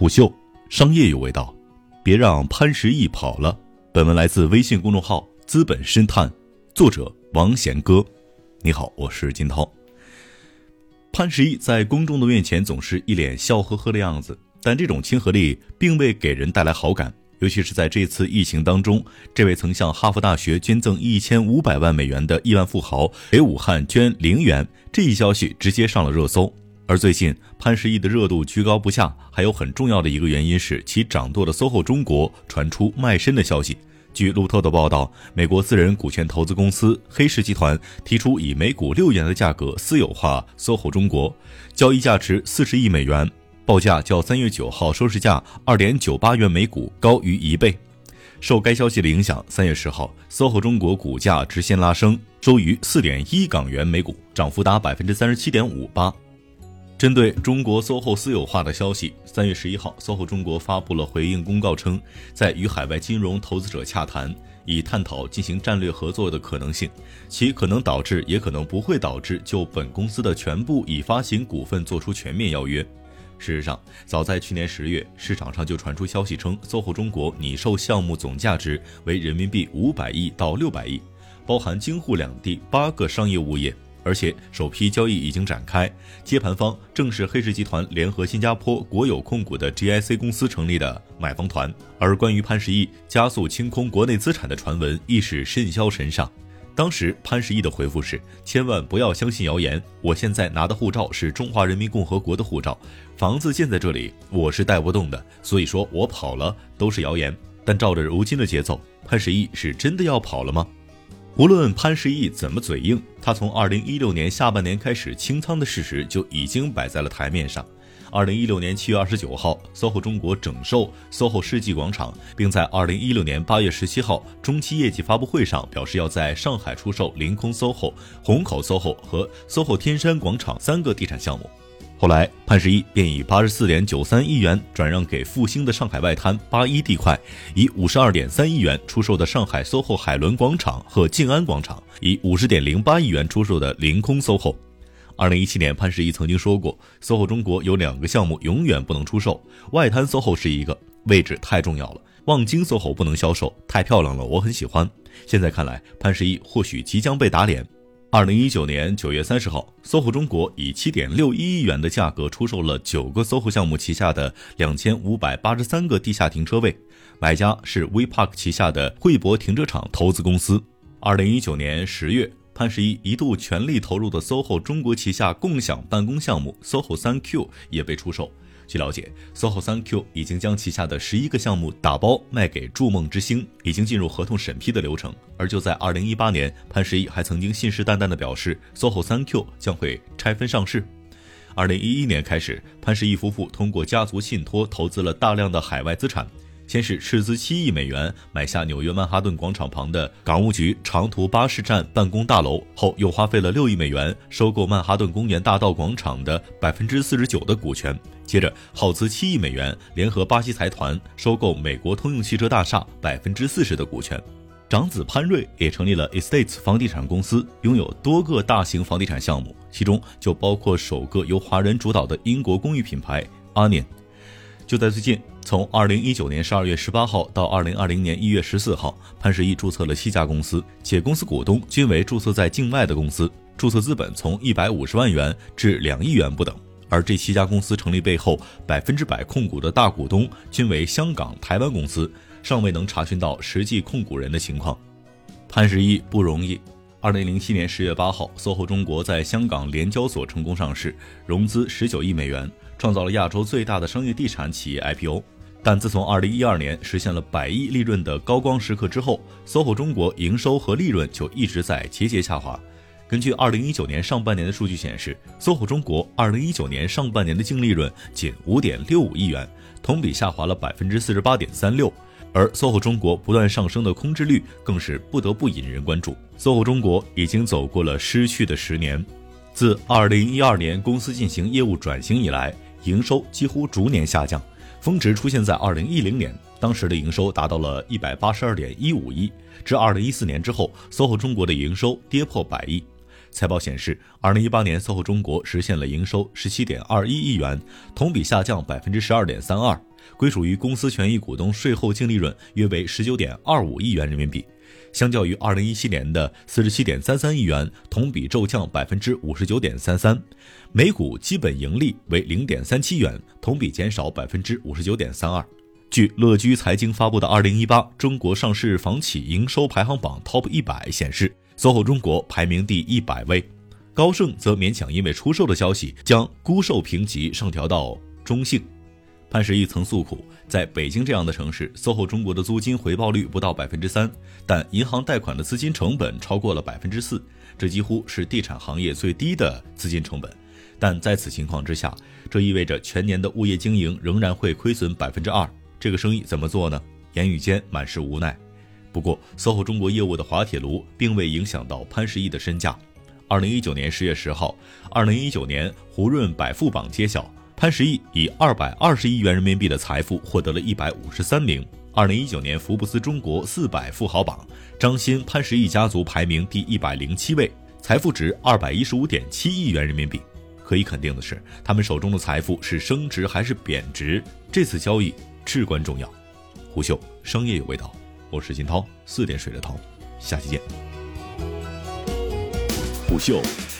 虎嗅，商业有味道，别让潘石屹跑了。本文来自微信公众号“资本深探”，作者王贤哥。你好，我是金涛。潘石屹在公众的面前总是一脸笑呵呵的样子，但这种亲和力并未给人带来好感。尤其是在这次疫情当中，这位曾向哈佛大学捐赠一千五百万美元的亿万富豪给武汉捐零元，这一消息直接上了热搜。而最近潘石屹的热度居高不下，还有很重要的一个原因是其掌舵的 SOHO 中国传出卖身的消息。据路透的报道，美国私人股权投资公司黑石集团提出以每股六元的价格私有化 SOHO 中国，交易价值四十亿美元。报价较三月九号收市价二点九八元每股高于一倍。受该消息的影响，三月十号，SOHO 中国股价直线拉升，收于四点一港元每股，涨幅达百分之三十七点五八。针对中国 SOHO 私有化的消息，三月十一号，SOHO 中国发布了回应公告称，在与海外金融投资者洽谈，以探讨进行战略合作的可能性，其可能导致，也可能不会导致就本公司的全部已发行股份作出全面邀约。事实上，早在去年十月，市场上就传出消息称，SOHO 中国拟售项目总价值为人民币五百亿到六百亿，包含京沪两地八个商业物业，而且首批交易已经展开，接盘方正是黑石集团联合新加坡国有控股的 GIC 公司成立的买方团。而关于潘石屹加速清空国内资产的传闻，亦是甚嚣尘上。当时潘石屹的回复是：千万不要相信谣言，我现在拿的护照是中华人民共和国的护照，房子建在这里，我是带不动的，所以说我跑了都是谣言。但照着如今的节奏，潘石屹是真的要跑了吗？无论潘石屹怎么嘴硬，他从二零一六年下半年开始清仓的事实就已经摆在了台面上。二零一六年七月二十九号，SOHO 中国整售 SOHO 世纪广场，并在二零一六年八月十七号中期业绩发布会上表示要在上海出售凌空 SOHO、虹口 SOHO 和 SOHO 天山广场三个地产项目。后来，潘石屹便以八十四点九三亿元转让给复兴的上海外滩八一地块，以五十二点三亿元出售的上海 SOHO 海伦广场和静安广场，以五十点零八亿元出售的凌空 SOHO。二零一七年，潘石屹曾经说过，SOHO 中国有两个项目永远不能出售，外滩 SOHO 是一个，位置太重要了；望京 SOHO 不能销售，太漂亮了，我很喜欢。现在看来，潘石屹或许即将被打脸。二零一九年九月三十号，SOHO 中国以七点六一亿元的价格出售了九个 SOHO 项目旗下的两千五百八十三个地下停车位，买家是 WePark 旗下的汇博停车场投资公司。二零一九年十月。潘石屹一度全力投入的 SOHO 中国旗下共享办公项目 SOHO 三 Q 也被出售。据了解，SOHO 三 Q 已经将旗下的十一个项目打包卖给筑梦之星，已经进入合同审批的流程。而就在二零一八年，潘石屹还曾经信誓旦旦地表示，SOHO 三 Q 将会拆分上市。二零一一年开始，潘石屹夫妇通过家族信托投资了大量的海外资产。先是斥资七亿美元买下纽约曼哈顿广场旁的港务局长途巴士站办公大楼，后又花费了六亿美元收购曼哈顿公园大道广场的百分之四十九的股权，接着耗资七亿美元联合巴西财团收购美国通用汽车大厦百分之四十的股权，长子潘瑞也成立了 Estates 房地产公司，拥有多个大型房地产项目，其中就包括首个由华人主导的英国公寓品牌 Onion。就在最近，从二零一九年十二月十八号到二零二零年一月十四号，潘石屹注册了七家公司，且公司股东均为注册在境外的公司，注册资本从一百五十万元至两亿元不等。而这七家公司成立背后，百分之百控股的大股东均为香港、台湾公司，尚未能查询到实际控股人的情况。潘石屹不容易。二零零七年十月八号，SOHO 中国在香港联交所成功上市，融资十九亿美元。创造了亚洲最大的商业地产企业 IPO，但自从2012年实现了百亿利润的高光时刻之后，SOHO 中国营收和利润就一直在节节下滑。根据2019年上半年的数据显示，SOHO 中国2019年上半年的净利润仅5.65亿元，同比下滑了48.36%。而 SOHO 中国不断上升的空置率更是不得不引人关注。SOHO 中国已经走过了失去的十年，自2012年公司进行业务转型以来。营收几乎逐年下降，峰值出现在二零一零年，当时的营收达到了一百八十二点一五亿。至二零一四年之后，SOHO 中国的营收跌破百亿。财报显示，二零一八年 SOHO 中国实现了营收十七点二一亿元，同比下降百分之十二点三二。归属于公司权益股东税后净利润约为十九点二五亿元人民币，相较于二零一七年的四十七点三三亿元，同比骤降百分之五十九点三三。每股基本盈利为零点三七元，同比减少百分之五十九点三二。据乐居财经发布的《二零一八中国上市房企营收排行榜 TOP 一百》显示，SOHO 中国排名第一百位，高盛则勉强因为出售的消息将估售评级上调到中性。潘石屹曾诉苦，在北京这样的城市，SOHO 中国的租金回报率不到百分之三，但银行贷款的资金成本超过了百分之四，这几乎是地产行业最低的资金成本。但在此情况之下，这意味着全年的物业经营仍然会亏损百分之二。这个生意怎么做呢？言语间满是无奈。不过，SOHO 中国业务的滑铁卢并未影响到潘石屹的身价。二零一九年十月十号，二零一九年胡润百富榜揭晓，潘石屹以二百二十亿元人民币的财富获得了一百五十三名。二零一九年福布斯中国四百富豪榜，张欣潘石屹家族排名第一百零七位，财富值二百一十五点七亿元人民币。可以肯定的是，他们手中的财富是升值还是贬值？这次交易。至关重要。虎嗅商业有味道，我是金涛，四点水的涛，下期见。虎嗅